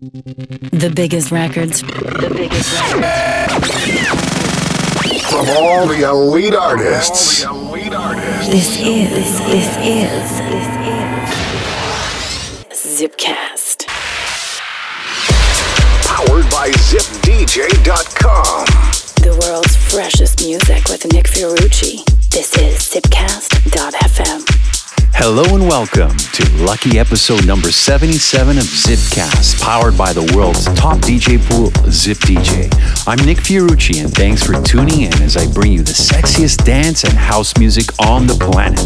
The biggest records. The biggest records. From all the elite artists. This is, this is, this is Zipcast. Powered by ZipDJ.com. The world's freshest music with Nick Fiorucci. This is Zipcast.fm. Hello and welcome to lucky episode number 77 of Zipcast, powered by the world's top DJ pool, Zip DJ. I'm Nick Fiorucci, and thanks for tuning in as I bring you the sexiest dance and house music on the planet.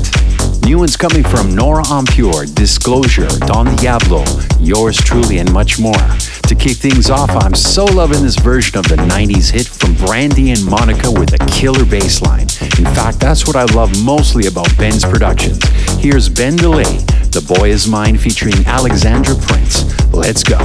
New ones coming from Nora En Pure, Disclosure, Don Diablo, yours truly, and much more. To kick things off, I'm so loving this version of the 90s hit from Brandy and Monica with a killer bass line. In fact, that's what I love mostly about Ben's productions. Here's Ben DeLay, The Boy Is Mine featuring Alexandra Prince. Let's go.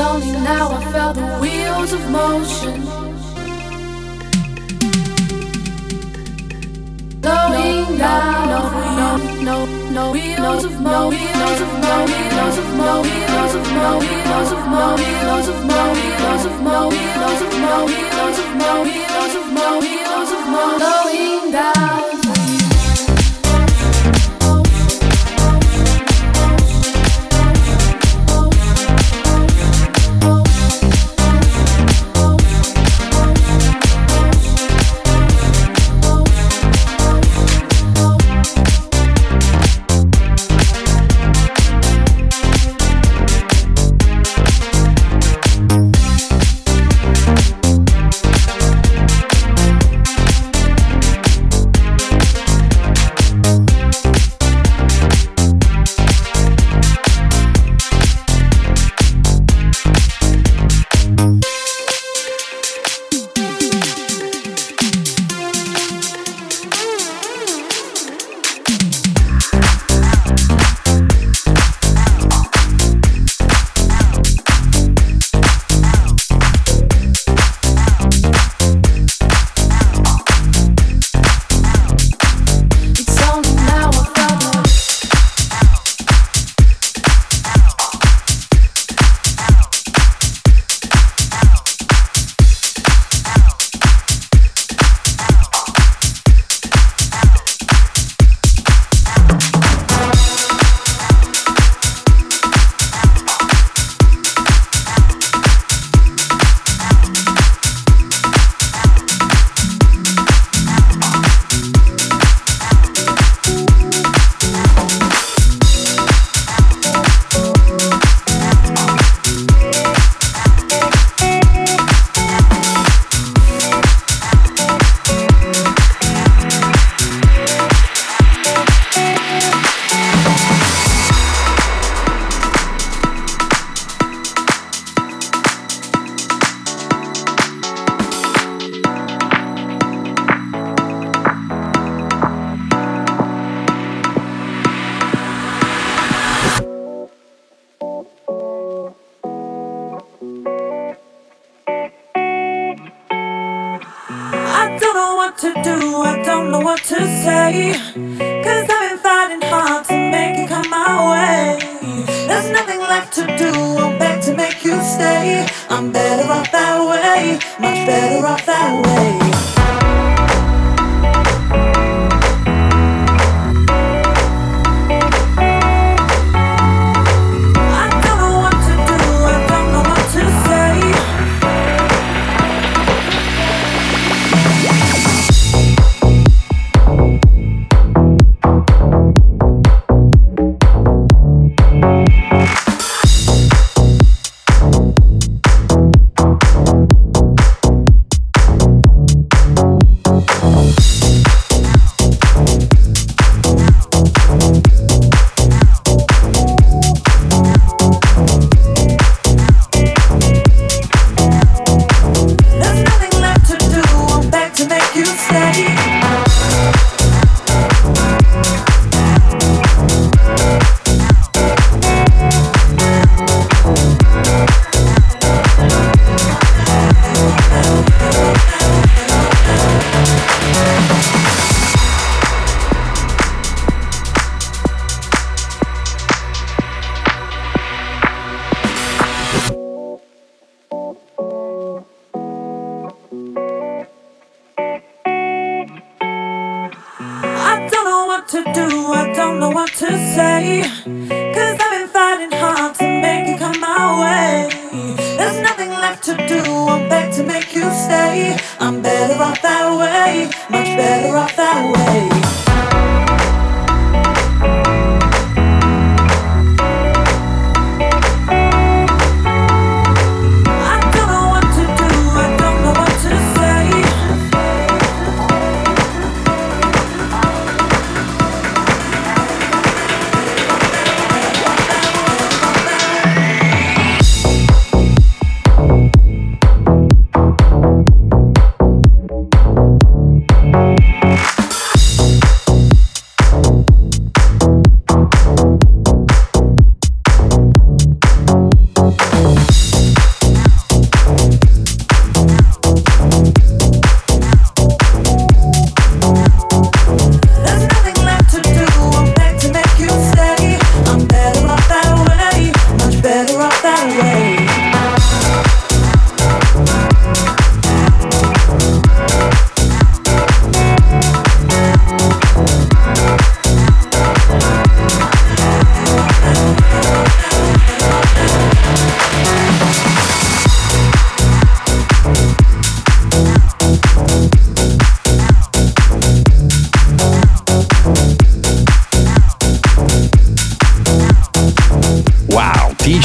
only now I felt the wheels of motion. Slowing down, no, no, no, no wheels of no wheels of no wheels of no wheels of no wheels of no wheels of no wheels of no wheels of no wheels of no of no of no of no down.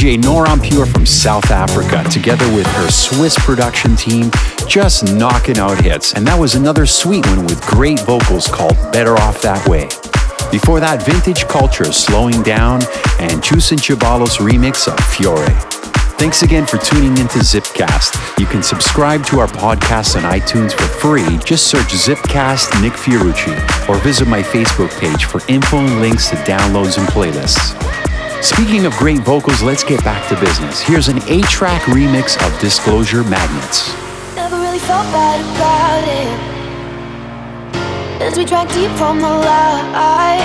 DJ Nora En Pure from South Africa, together with her Swiss production team, just knocking out hits. And that was another sweet one with great vocals called Better Off That Way. Before that, Vintage Culture Slowing Down and Chus and Ceballos remix of Fiore. Thanks again for tuning into Zipcast. You can subscribe to our podcast on iTunes for free. Just search Zipcast Nick Fiorucci or visit my Facebook page for info and links to downloads and playlists. Speaking of great vocals, let's get back to business. Here's an eight track remix of Disclosure Magnets. Never really felt bad about it. As we drank deep from the light.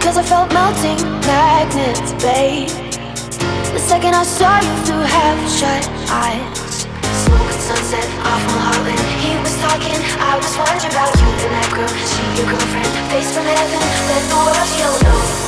Cause I felt melting magnets, babe. The second I saw you through half shut eyes. Smoke and sunset off Mulholland. He was talking, I was wondering about you and that girl. She your girlfriend, face from heaven. Let the world you don't know,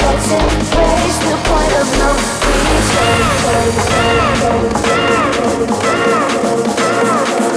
Know, no, no.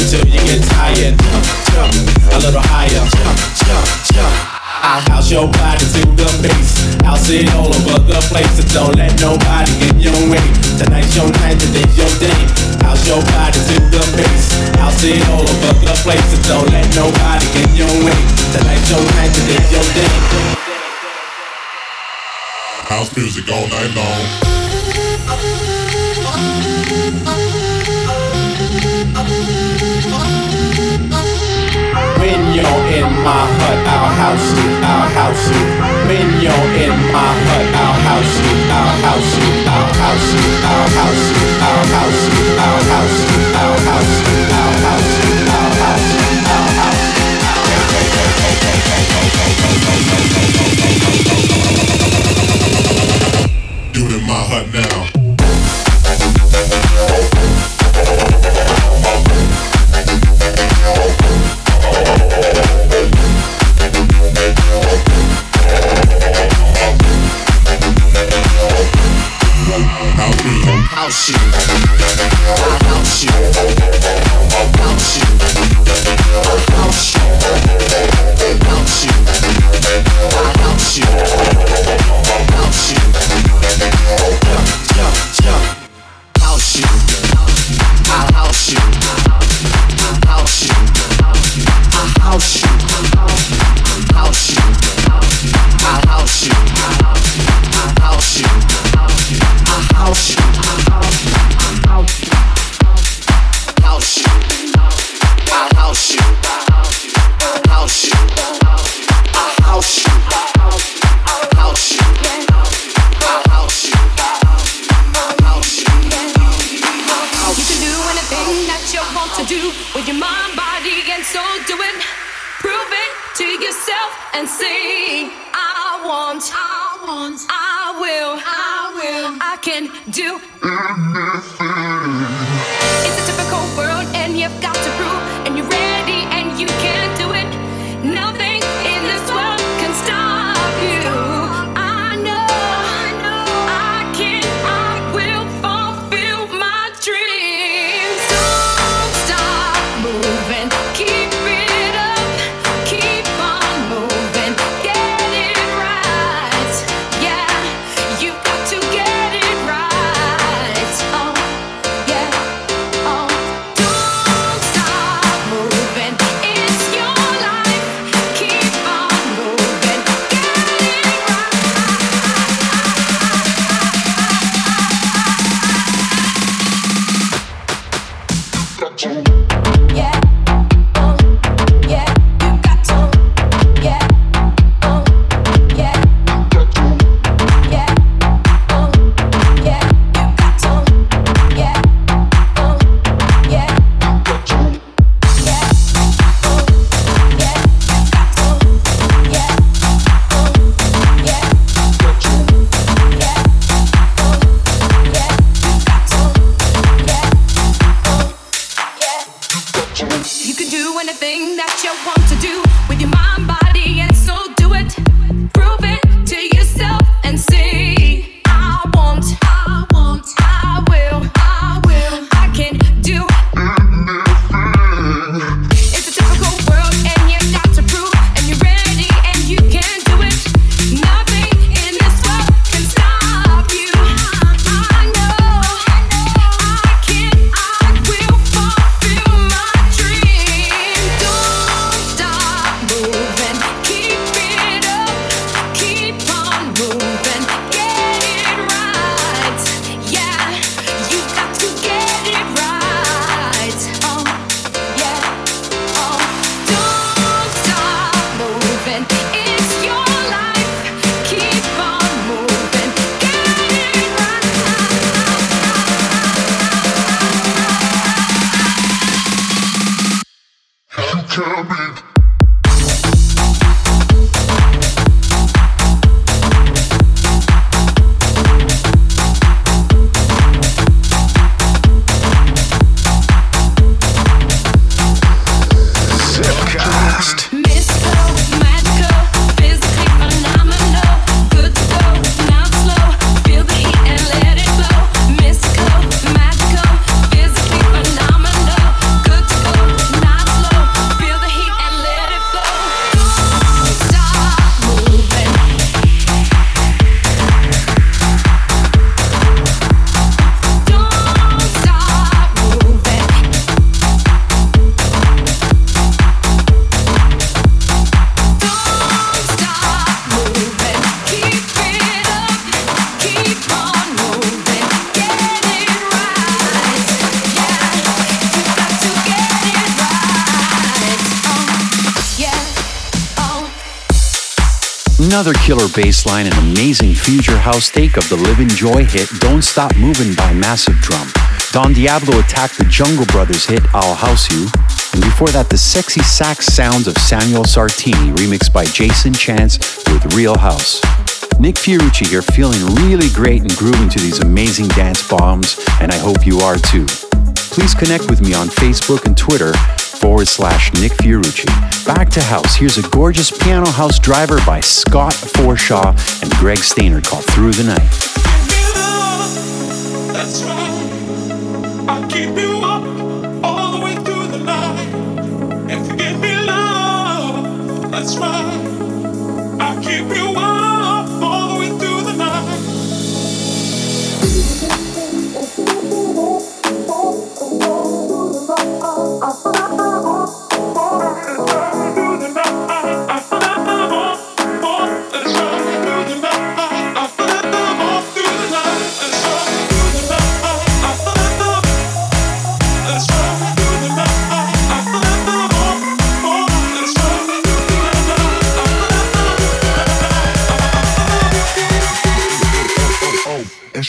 Until you get tired. Jump a little higher. Jump, jump, jump. I house your body to the all over the place. Don't let nobody get your way. Tonight's your night, today's your day. House your body to the all over the place. Don't let nobody get your way. Tonight's your night, today's your day. House music all night long. When you're in my hut, I'll house you, I'll house you. When you're in my hut, I'll house you, I'll house you, I'll house you, I'll house you, I'll house you, I'll house you, I'll house you, I'll house you, hut now. House you, house you, house you, house you, house you, house you, house you. House nothing. Another killer bass line and amazing future house take of the Live Joy hit Don't Stop Moving by Massive Drum. Don Diablo attacked the Jungle Brothers hit I'll House You. And before that, the sexy sax sounds of Samuel Sartini remixed by Jason Chance with Real House. Nick Fiorucci here feeling really great and grooving to these amazing dance bombs, and I hope you are too. Please connect with me on Facebook and Twitter forward slash Nick Fiorucci. Back to house, here's a gorgeous piano house driver by Scott Forshaw and Greg Stainer called Through the Night. That's right.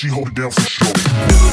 She hold it down for sure.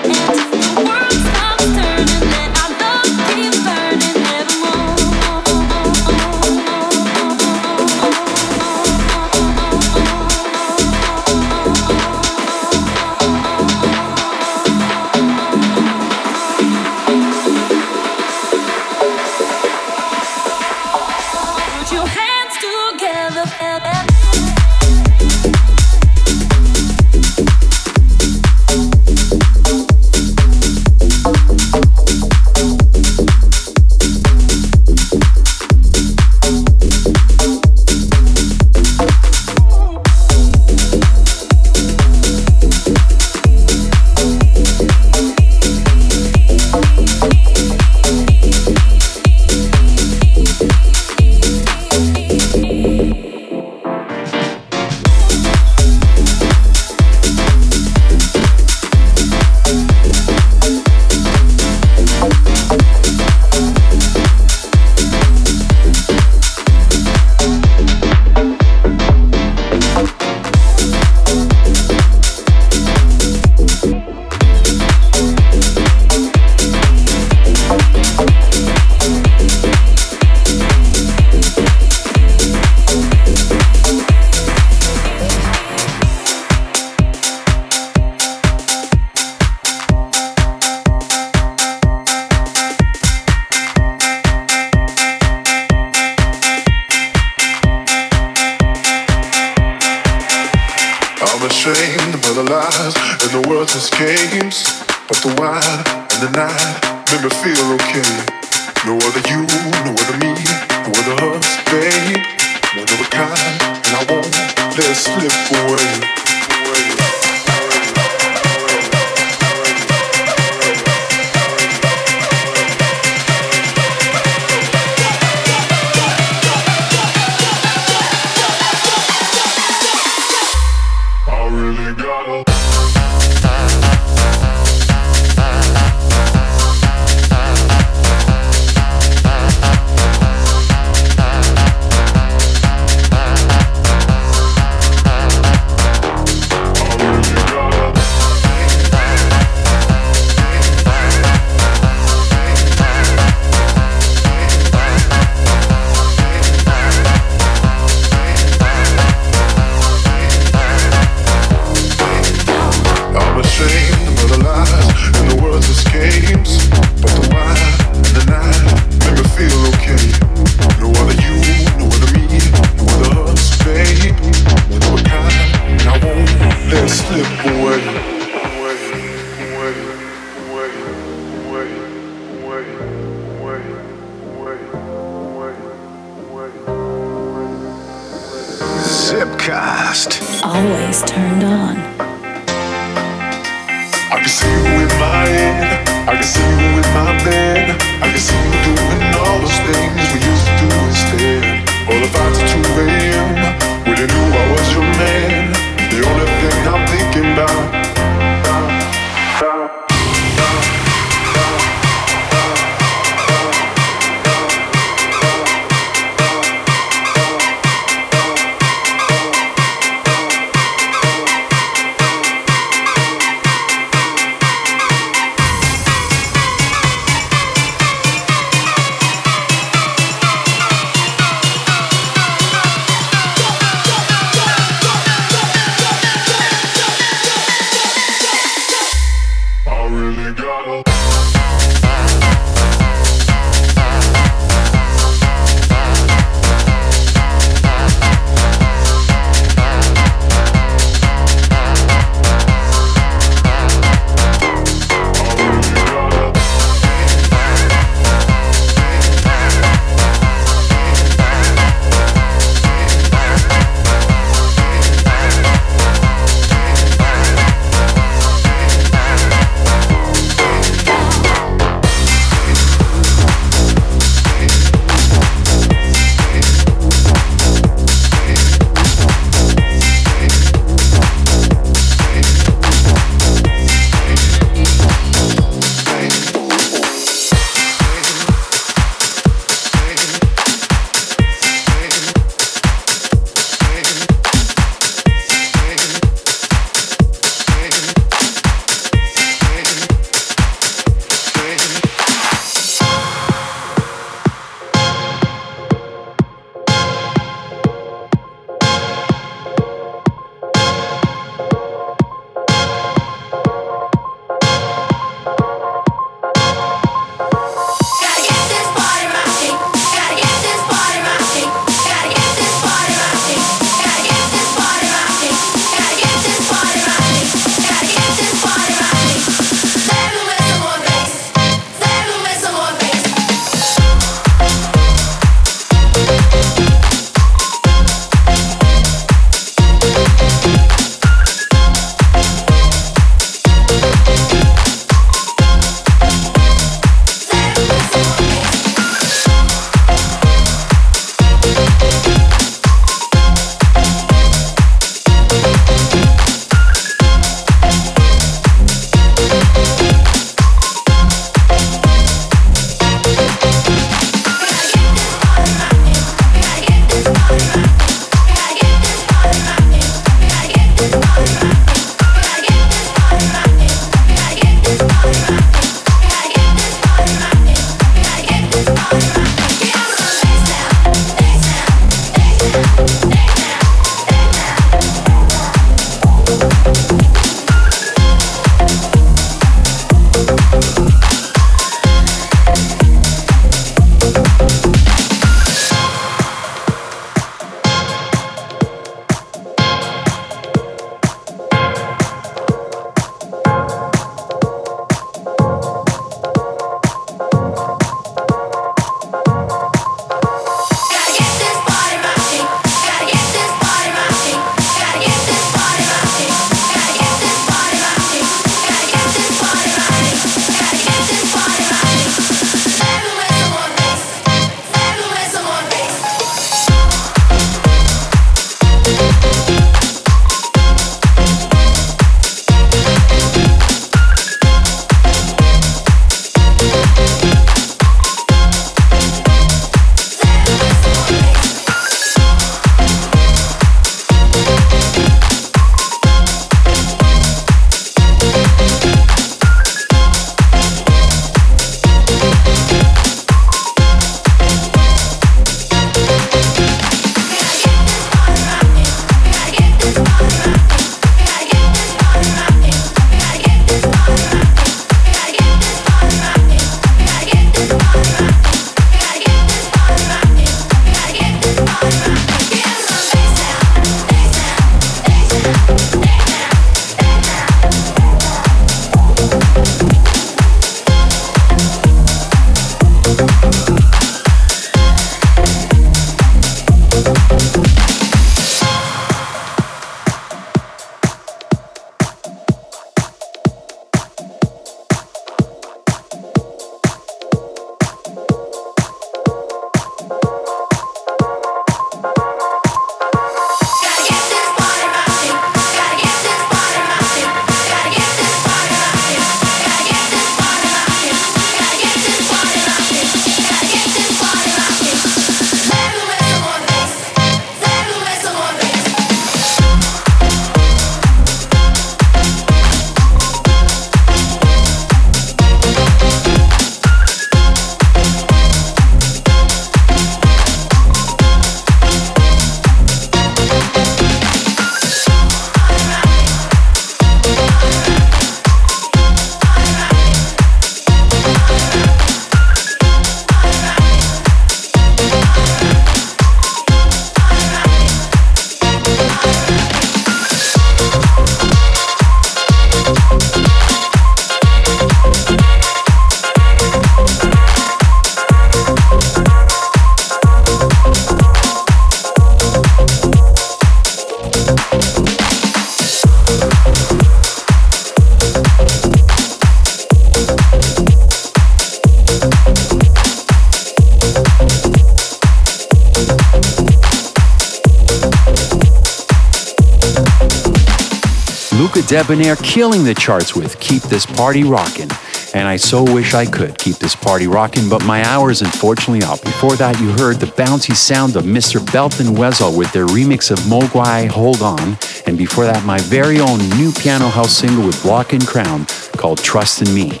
Debonair killing the charts with Keep This Party Rockin'. And I so wish I could keep this party rocking, but my hour is unfortunately up. Before that, you heard the bouncy sound of Mr. Belt and Wezol with their remix of Mogwai Hold On. And before that, my very own new piano house single with Block and Crown called Trust in Me.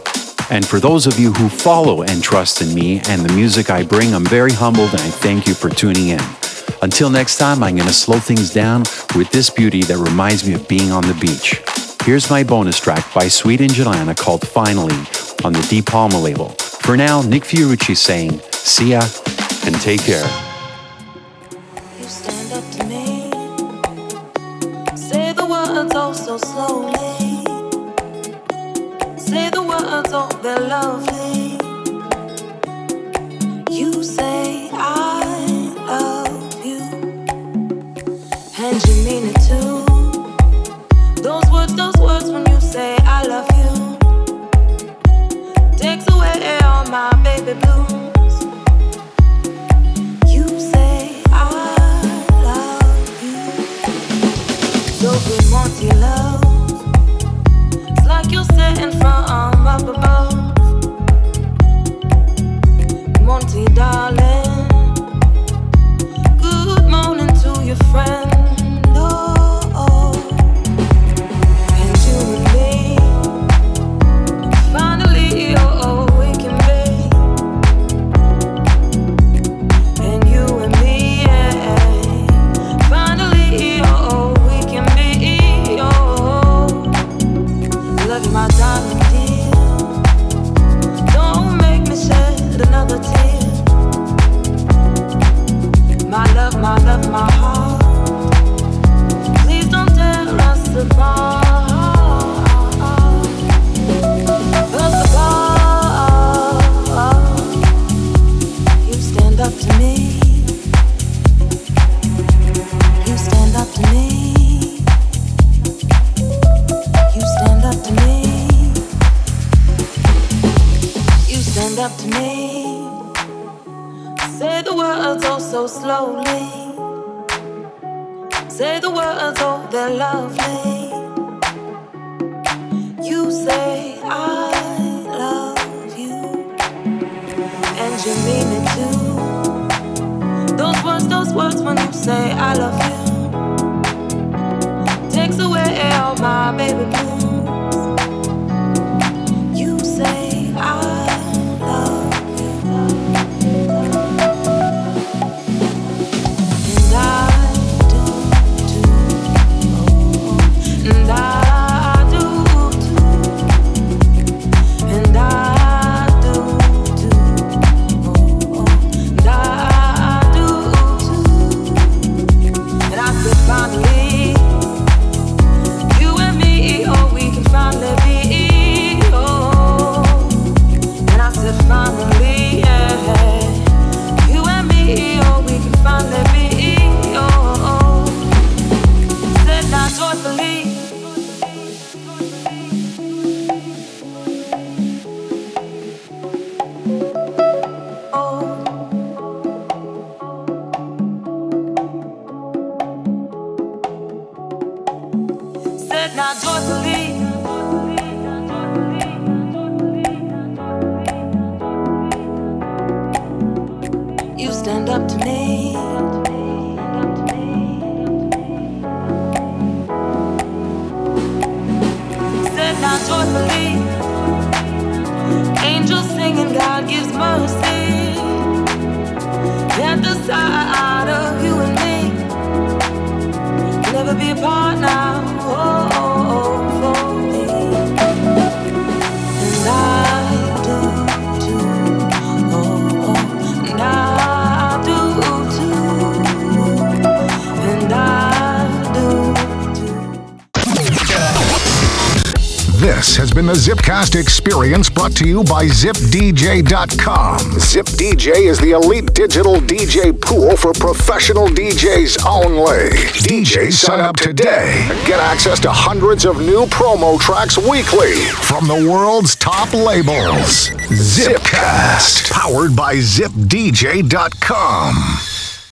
And for those of you who follow and trust in me and the music I bring, I'm very humbled and I thank you for tuning in. Until next time, I'm going to slow things down with this beauty that reminds me of being on the beach. Here's my bonus track by Sweet Angelina called Finally on the Deep Palma label. For now, Nick Fiorucci saying, see ya and take care. You stand up to me. Say the words so slowly. Say the words they're lovely. You say I my baby blues. Experience brought to you by ZipDJ.com. ZipDJ is the elite digital DJ pool for professional DJs only. DJs sign up today and get access to hundreds of new promo tracks weekly from the world's top labels. Zipcast, powered by ZipDJ.com.